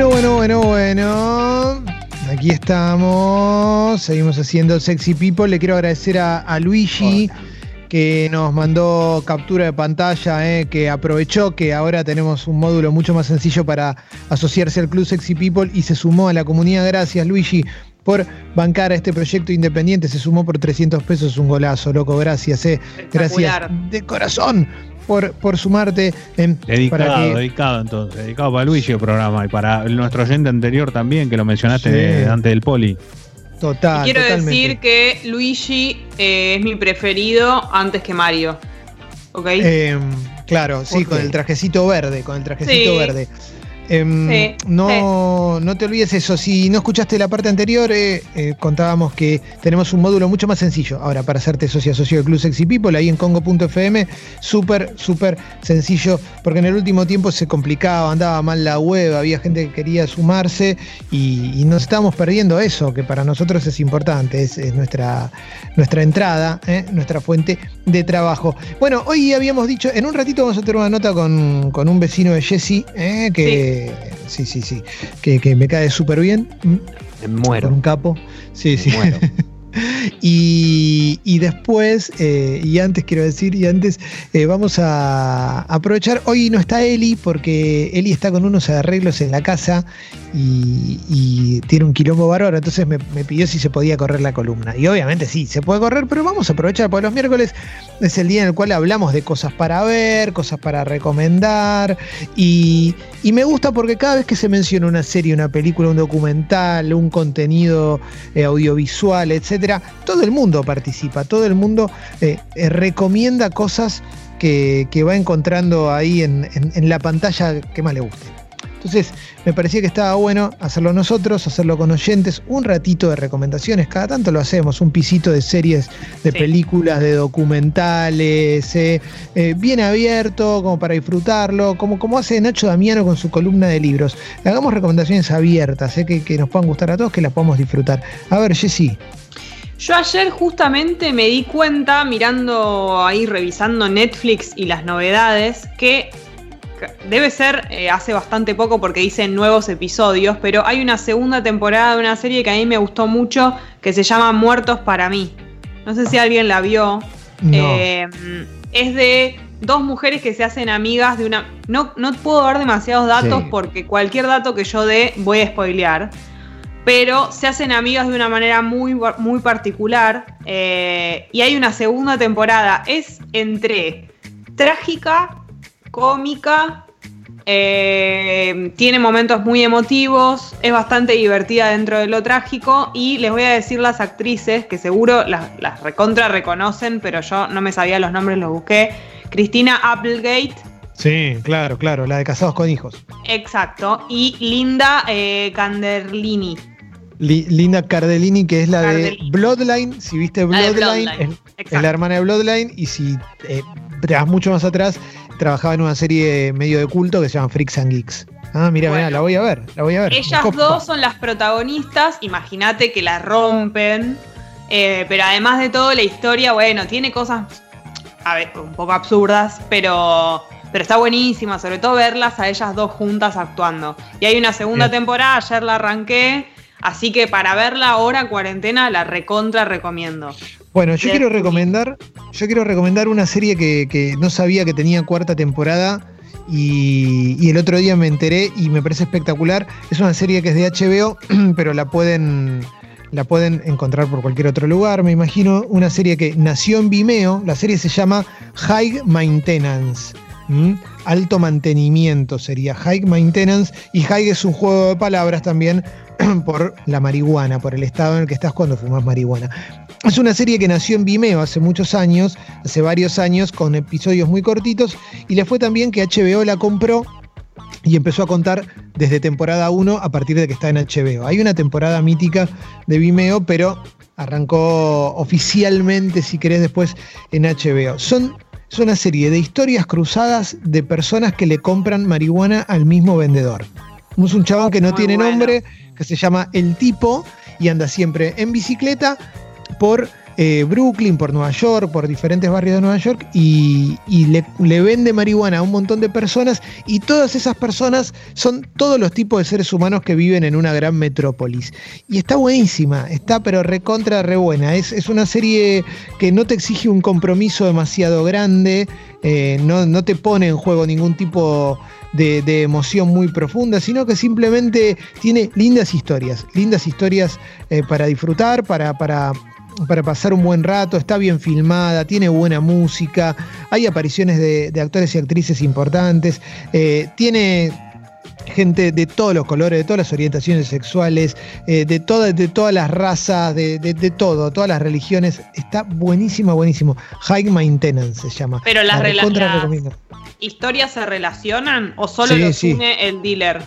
Bueno, bueno, bueno, bueno. Aquí estamos. Seguimos haciendo Sexy People. Le quiero agradecer a, Luigi. que nos mandó captura de pantalla, eh, que aprovechó que ahora tenemos un módulo mucho más sencillo para asociarse al Club Sexy People y se sumó a la comunidad. Gracias, Luigi, por bancar a este proyecto independiente. Se sumó por 300 pesos, un golazo, loco. Gracias, eh. Gracias de corazón por, por sumarte. En, dedicado, dedicado entonces, dedicado para Luigi el programa y para nuestro oyente anterior también, que lo mencionaste antes del poli. Total. quiero decir que Luigi eh, es mi preferido antes que Mario. ¿Ok? Em, claro, sí, con el trajecito verde, con el trajecito verde. Em, no, no te olvides eso. Si no escuchaste la parte anterior, eh, eh, contábamos que tenemos un módulo mucho más sencillo. Ahora, para hacerte socio socio del Club Sexy People, ahí en Congo.fm, súper, súper sencillo, porque en el último tiempo se complicaba, andaba mal la web, había gente que quería sumarse y, nos estábamos perdiendo eso, que para nosotros es importante, es, nuestra, nuestra entrada, eh, nuestra fuente de trabajo. Bueno, hoy habíamos dicho, en un ratito vamos a tener una nota con, con un vecino de Jesse, que sí, sí, sí, que, me cae súper bien. Me muero. un capo. Sí, sí. Y, después, eh, y antes quiero decir, y antes eh, vamos a aprovechar, hoy no está Eli porque Eli está con unos arreglos en la casa y, tiene un quilombo bárbaro, entonces me, pidió si se podía correr la columna. Y obviamente sí, se puede correr, pero vamos a aprovechar, porque los miércoles es el día en el cual hablamos de cosas para ver, cosas para recomendar, y, me gusta porque cada vez que se menciona una serie, una película, un documental, un contenido eh, audiovisual, etcétera, todo el mundo participa, todo el mundo eh, eh, recomienda cosas que, va encontrando ahí en, en la pantalla que más le guste. Entonces, me parecía que estaba bueno hacerlo nosotros, hacerlo con oyentes, un ratito de recomendaciones, cada tanto lo hacemos, un pisito de series, de películas, de documentales, eh, eh, bien abierto, como para disfrutarlo, como, como hace Nacho Damiano con su columna de libros. Le hagamos recomendaciones abiertas, eh, que, que nos puedan gustar a todos, que las podamos disfrutar. A ver, Jessy. Yo ayer justamente me di cuenta, mirando ahí, revisando Netflix y las novedades, que debe ser eh, hace bastante poco porque dicen nuevos episodios, pero hay una segunda temporada de una serie que a mí me gustó mucho que se llama Muertos para mí. No sé si alguien la vio. Eh, es de dos mujeres que se hacen amigas de una... No, no puedo dar demasiados datos porque cualquier dato que yo dé voy a spoilear. Pero se hacen amigas de una manera muy, muy particular. Eh, y hay una segunda temporada. Es entre trágica cómica, eh, tiene momentos muy emotivos, es bastante divertida dentro de lo trágico y les voy a decir las actrices que seguro las, recontra reconocen, pero yo no me sabía los nombres, los busqué. Cristina Applegate. Sí, claro, claro, la de Casados con Hijos. Exacto. Y Linda eh, Canderlini. Linda Cardellini, que es la de Bloodline. Si viste Bloodline, Es, la hermana de Bloodline. Y si eh, te vas mucho más atrás, trabajaba en una serie medio de culto que se llama Freaks and Geeks. Ah, mira, mira, la voy a ver, la voy a ver. Ellas dos son las protagonistas, imagínate que la rompen, eh, pero además de todo la historia, bueno, tiene cosas, a ver, un poco absurdas, pero, pero está buenísima, sobre todo verlas a ellas dos juntas actuando. Y hay una segunda temporada, ayer la arranqué, así que para verla ahora, cuarentena, la recontra recomiendo. Bueno, yo quiero recomendar, yo quiero recomendar una serie que, no sabía que tenía cuarta temporada y, el otro día me enteré y me parece espectacular. Es una serie que es de HBO, pero la pueden, la pueden encontrar por cualquier otro lugar, me imagino. Una serie que nació en Vimeo, la serie se llama High Maintenance. Alto mantenimiento sería High Maintenance y High es un juego de palabras también por la marihuana, por el estado en el que estás cuando fumas marihuana. Es una serie que nació en Vimeo hace muchos años, hace varios años, con episodios muy cortitos, y le fue también que HBO la compró y empezó a contar desde temporada 1 a partir de que está en HBO. Hay una temporada mítica de Vimeo, pero arrancó oficialmente, si querés, después en HBO. Son, es una serie de historias cruzadas de personas que le compran marihuana al mismo vendedor. Es un chabón que no tiene nombre, que se llama El Tipo y anda siempre en bicicleta por eh, Brooklyn, por Nueva York, por diferentes barrios de Nueva York y, le, vende marihuana a un montón de personas y todas esas personas son todos los tipos de seres humanos que viven en una gran metrópolis. Y está buenísima, está pero recontra re buena. Es, es una serie que no te exige un compromiso demasiado grande, eh, no, no te pone en juego ningún tipo de, emoción muy profunda, sino que simplemente tiene lindas historias, lindas historias eh, para disfrutar, para, para, para pasar un buen rato, está bien filmada, tiene buena música, hay apariciones de, actores y actrices importantes, eh, tiene gente de todos los colores, de todas las orientaciones sexuales, eh, de, todas, de todas las razas, de, todo, todas las religiones. Está buenísimo, buenísimo. High Maintenance se llama. Pero las, relaciones historias se relacionan o solo los une el dealer.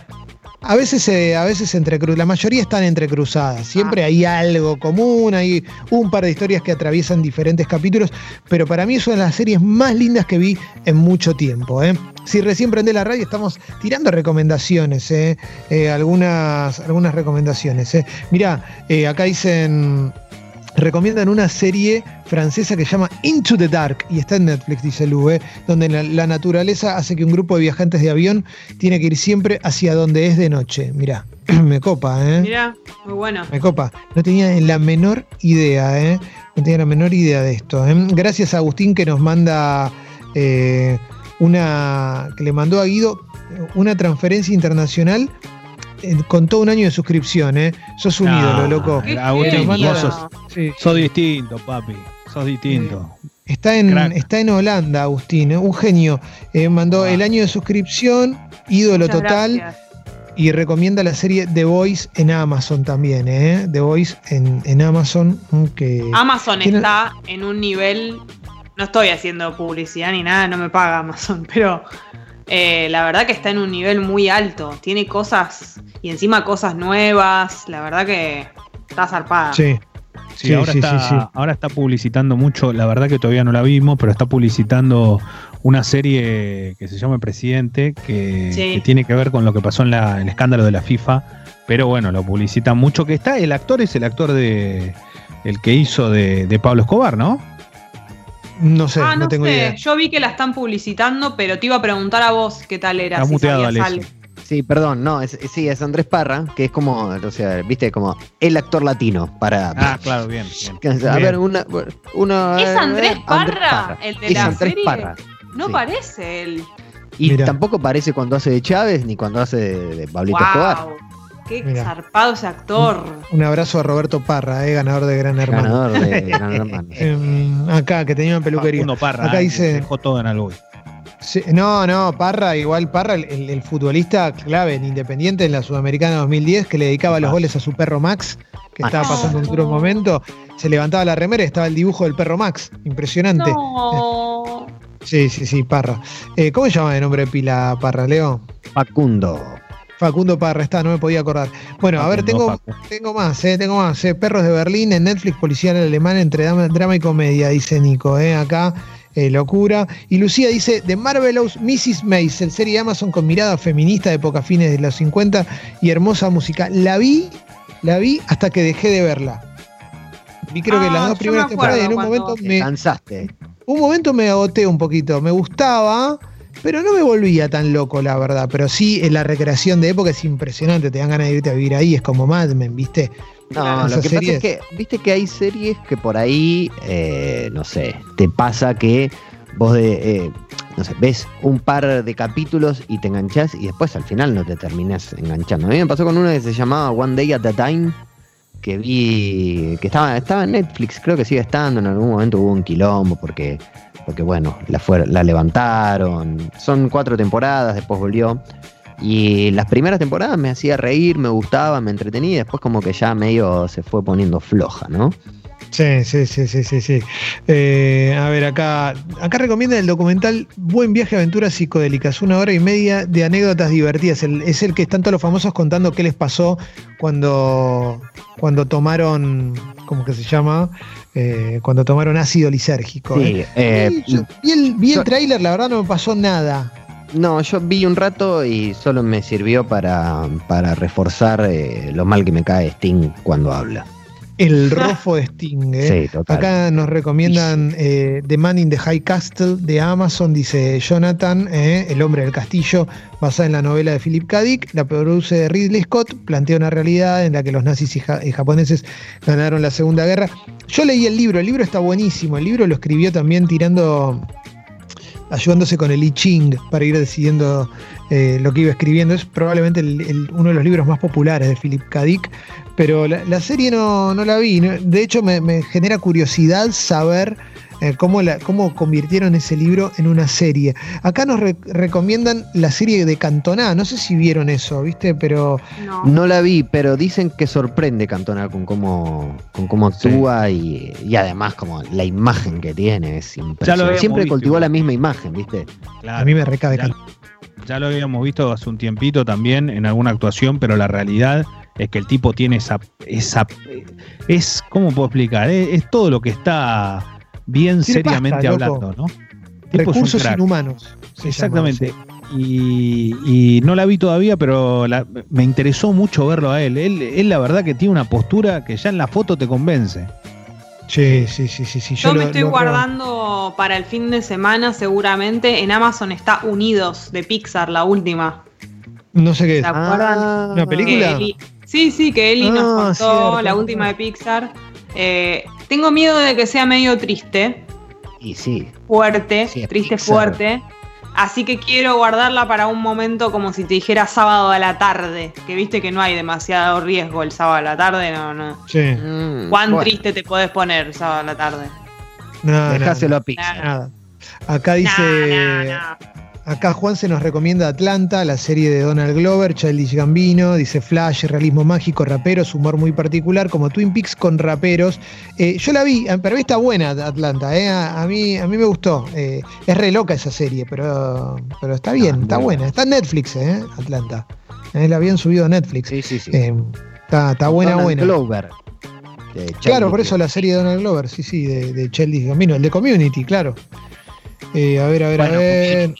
A veces, eh, a veces la mayoría están entrecruzadas. Siempre ah. hay algo común, hay un par de historias que atraviesan diferentes capítulos, pero para mí es una de las series más lindas que vi en mucho tiempo. ¿eh? Si recién prende la radio, estamos tirando recomendaciones, ¿eh? algunas, algunas recomendaciones. Mirá, acá dicen recomiendan una serie francesa que se llama Into the Dark y está en Netflix, dice Lu, ¿eh? donde la, naturaleza hace que un grupo de viajantes de avión tiene que ir siempre hacia donde es de noche. Mirá, me copa, ¿eh? Mirá, muy bueno. Me copa. No tenía la menor idea, ¿eh? No tenía la menor idea de esto. ¿eh? Gracias a Agustín que nos manda eh, una. que le mandó a Guido una transferencia internacional con todo un año de suscripción, ¿eh? Sos un ídolo, loco. Agustín, sos, distinto, papi. Sos distinto. Está en, está en Holanda, Agustín, ¿eh? un genio. Eh, mandó el año de suscripción, ídolo total. Y recomienda la serie The Voice en Amazon también, ¿eh? The Voice en, Amazon. Que Amazon está en un nivel. No estoy haciendo publicidad ni nada, no me paga Amazon, pero eh, la verdad que está en un nivel muy alto. Tiene cosas y encima cosas nuevas. La verdad que está zarpada. Sí. Sí, ahora, está, ahora está publicitando mucho, la verdad que todavía no la vimos, pero está publicitando una serie que se llama Presidente, que, tiene que ver con lo que pasó en el escándalo de la FIFA, pero bueno, lo publicitan mucho, que está, el actor es el actor de el que hizo de, de Pablo Escobar, ¿no? No sé, ah, no, tengo idea. Yo vi que la están publicitando, pero te iba a preguntar a vos qué tal era. si muteado, Sí, perdón, no, es, sí, es Andrés Parra, que es como, o sea, viste, como el actor latino para. Ah, claro, bien. A ver, una, una. ¿Es Andrés Parra, el de la Andrés Parra. No parece él. Y tampoco parece cuando hace de Chávez ni cuando hace de, Pablito Escobar. Qué zarpado ese actor. Un, abrazo a Roberto Parra, eh, ganador de Gran Hermano. Ganador de Gran Hermano. Em, acá, que tenía una peluquería. Uno Parra, acá dice. Dejó todo en algo. No, no, Parra, igual Parra, el, futbolista clave en Independiente en la Sudamericana 2010, que le dedicaba los goles a su perro Max, que estaba pasando un duro momento. Se levantaba la remera y estaba el dibujo del perro Max. Impresionante. Sí, sí, sí, Parra. Eh, ¿Cómo se llama de nombre de pila Parra, Leo? Facundo. Facundo Parra está, no me podía acordar. Bueno, a ver, tengo, tengo más, eh, tengo más. Eh, Perros de Berlín en Netflix, policial alemán entre drama, y comedia, dice Nico. Eh, acá, eh, locura. Y Lucía dice, The Marvelous Mrs. Maisel, serie de Amazon con mirada feminista de época fines de los 50 y hermosa música. La vi, la vi hasta que dejé de verla. Vi creo que las ah, dos primeras temporadas y en un momento me... Cansaste. Un momento me agoté un poquito, me gustaba pero no me volvía tan loco, la verdad. Pero sí, en la recreación de época es impresionante. Te dan ganas de irte a vivir ahí. Es como Mad Men, ¿viste? No, lo que pasa es que, viste que hay series que por ahí, eh, no sé, te pasa que vos de, eh, no sé, ves un par de capítulos y te enganchás y después al final no te terminas enganchando. A mí me pasó con una que se llamaba One Day at a Time, que vi, que estaba, estaba en Netflix, creo que sigue estando, en algún momento hubo un quilombo porque porque bueno, la, la levantaron. Son cuatro temporadas, después volvió. Y las primeras temporadas me hacía reír, me gustaba, me entretenía, después como que ya medio se fue poniendo floja, ¿no? Sí, sí, sí, sí, sí, sí. Eh, a ver, acá, acá recomienda el documental Buen viaje, aventuras psicodélicas, una hora y media de anécdotas divertidas. es el que están todos los famosos contando qué les pasó cuando, cuando tomaron, ¿cómo que se llama? Eh, cuando tomaron ácido lisérgico. Sí, ¿eh? vi, el, vi trailer, la verdad no me pasó nada. No, yo vi un rato y solo me sirvió para, para reforzar lo mal que me cae Sting cuando habla. El rofo de Sting. ¿eh? Acá nos recomiendan eh, The Man in the High Castle de Amazon, dice Jonathan, ¿eh? El hombre del castillo, basada en la novela de Philip K. Dick. La produce Ridley Scott, plantea una realidad en la que los nazis y, japoneses ganaron la Segunda Guerra. Yo leí el libro, el libro está buenísimo. El libro lo escribió también tirando ayudándose con el I Ching para ir decidiendo lo que iba escribiendo. Es probablemente uno de los libros más populares de Philip K. Dick, pero la, serie no, la vi. De hecho, me, genera curiosidad saber eh, cómo, la, cómo convirtieron ese libro en una serie. Acá nos recomiendan la serie de Cantona. No sé si vieron eso, ¿viste? Pero. No, la vi, pero dicen que sorprende Cantona con cómo, con cómo actúa y, además como la imagen que tiene. Es Siempre cultivó la misma imagen, ¿viste? A mí me recabe Cantona. Ya lo habíamos visto hace un tiempito también en alguna actuación, pero la realidad es que el tipo tiene esa, esa es, ¿cómo puedo explicar? Es, todo lo que está bien seriamente hablando, ¿no? Recursos inhumanos. Exactamente. y, no la vi todavía, pero me interesó mucho verlo a él. él. Él la verdad que tiene una postura que ya en la foto te convence. Sí, sí, sí, sí. Yo, me estoy guardando para el fin de semana, seguramente. En Amazon está Unidos de Pixar, la última. No sé qué es. Ah, ¿Una película? Sí, sí, que Eli nos ah, contó la última de Pixar. Eh, tengo miedo de que sea medio triste. Y sí. Fuerte, triste, fuerte. Así que quiero guardarla para un momento como si te dijera sábado a la tarde. Que viste que no hay demasiado riesgo el sábado a la tarde, no, no. Sí. Mm, ¿Cuán triste te podés poner el sábado a la tarde? No, Dejáselo a Pixar. Acá dice. Acá Juan se nos recomienda Atlanta, la serie de Donald Glover, Childish Gambino, dice Flash, realismo mágico, raperos, humor muy particular, como Twin Peaks con raperos. Eh, yo la vi, pero está buena Atlanta, eh, a, mí, a mí me gustó. Eh, es re loca esa serie, pero, pero está bien, está buena. Está en Netflix, Atlanta. la habían subido a Netflix. Sí, sí, sí. está, está buena, buena. Glover. Claro, por eso la serie de Donald Glover, sí, sí, de, de Gambino, el de Community, claro. a ver, a ver, a ver.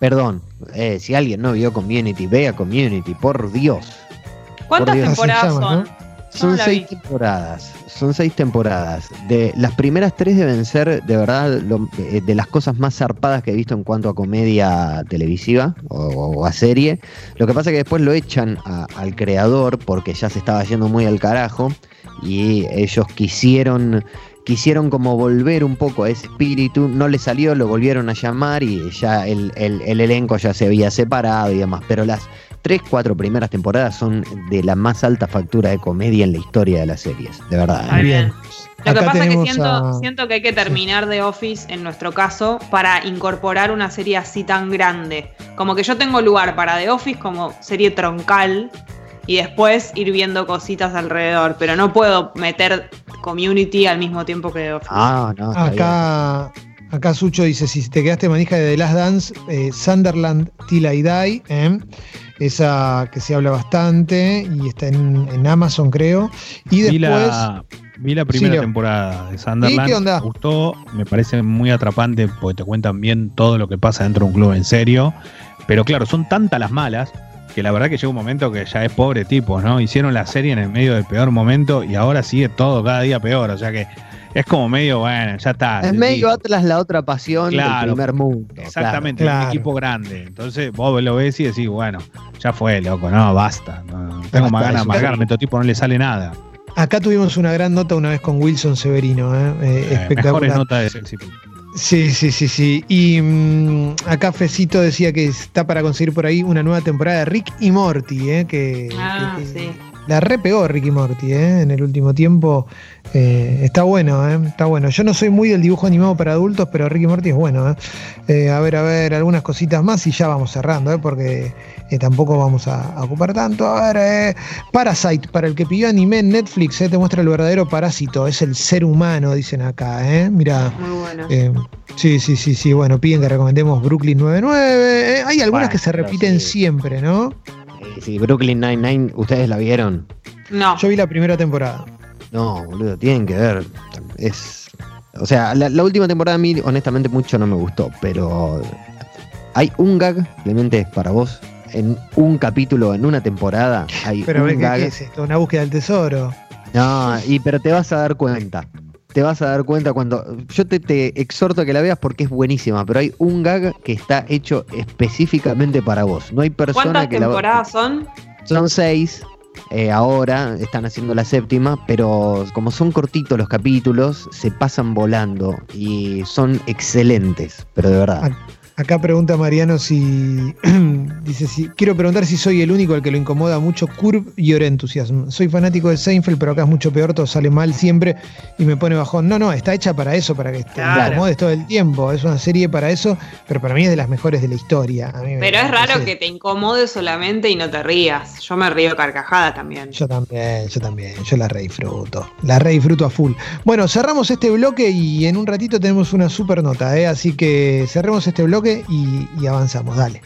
Perdón, eh, si alguien no vio Community, vea Community, por Dios. ¿Cuántas temporadas son? Son seis temporadas, son seis temporadas. De las primeras tres deben ser de verdad eh, de las cosas más zarpadas que he visto en cuanto a comedia televisiva o, a serie. Lo que pasa es que después lo echan al creador porque ya se estaba yendo muy al carajo y ellos quisieron quisieron como volver un poco a ese espíritu, no le salió, lo volvieron a llamar y ya el, elenco ya se había separado y demás, pero las tres, cuatro primeras temporadas son de la más alta factura de comedia en la historia de las series, de verdad. Muy ¿eh? bien. Lo que pasa es que siento, siento que hay que terminar de Office, en nuestro caso, para incorporar una serie así tan grande. Como que yo tengo lugar para The Office como serie troncal, y después ir viendo cositas alrededor. Pero no puedo meter community al mismo tiempo que Office. Ah, no. Acá, acá Sucho dice: si te quedaste manija de The Last Dance, eh, Sunderland Till I Die, ¿eh? esa que se habla bastante y está en, Amazon, creo. Y después. Vi la, primera temporada de Sunderland. ¿Y qué onda? Me gustó, me parece muy atrapante porque te cuentan bien todo lo que pasa dentro de un club en serio. Pero claro, son tantas las malas que la verdad que llega un momento que ya es pobre tipo, ¿no? Hicieron la serie en el medio del peor momento y ahora sigue todo cada día peor, o sea que es como medio, bueno, ya está. Es medio Atlas la otra pasión del primer mundo. Exactamente, un equipo grande. Entonces vos lo ves y decís, bueno, ya fue, loco, no, basta. No, tengo más ganas de amargarme, este tipo no le sale nada. Acá tuvimos una gran nota una vez con Wilson Severino, ¿eh? eh, eh espectacular. Mejores notas de Sexy Sí, sí, sí, sí. Y mm, acá Fecito decía que está para conseguir por ahí una nueva temporada de Rick y Morty, ¿eh? que, ah, sí. La repegó Rick y Morty ¿eh? en el último tiempo. Eh, está bueno, ¿eh? está bueno. Yo no soy muy del dibujo animado para adultos, pero Ricky Morty es bueno. ¿eh? a ver, a ver, algunas cositas más y ya vamos cerrando, porque tampoco vamos a, ocupar tanto. A ver, Parasite, para el que pidió anime en Netflix, te muestra el verdadero parásito, es el ser humano, dicen acá. ¿eh? Mira. Muy bueno. sí, sí, sí, sí. Bueno, piden que recomendemos Brooklyn 99. hay algunas que se repiten siempre, ¿no? Sí, Brooklyn 99, ¿ustedes la vieron? No. Yo vi la primera temporada. No, boludo, tienen que ver. Es. O sea, la, última temporada a mí, honestamente, mucho no me gustó, pero. Hay un gag, Clemente, para vos. En un capítulo, en una temporada, hay pero un ¿qué, es esto? ¿Una búsqueda del tesoro? No, y pero te vas a dar cuenta. Te vas a dar cuenta cuando. Yo te, te exhorto a que la veas porque es buenísima, pero hay un gag que está hecho específicamente para vos. No hay persona ¿Cuántas que temporadas son? Son seis. Eh, ahora están haciendo la séptima, pero como son cortitos los capítulos, se pasan volando y son excelentes, pero de verdad. Acá pregunta Mariano si. dice: si, Quiero preguntar si soy el único al que lo incomoda mucho Curve y Enthusiasm. Soy fanático de Seinfeld, pero acá es mucho peor, todo sale mal siempre y me pone bajón. No, no, está hecha para eso, para que te incomodes todo el tiempo. Es una serie para eso, pero para mí es de las mejores de la historia. pero es raro que te incomode solamente y no te rías. Yo me río carcajada también. Yo también, yo también. Yo la re disfruto. La re disfruto a full. Bueno, cerramos este bloque y en un ratito tenemos una super nota, ¿eh? así que cerremos este bloque y, avanzamos. Dale.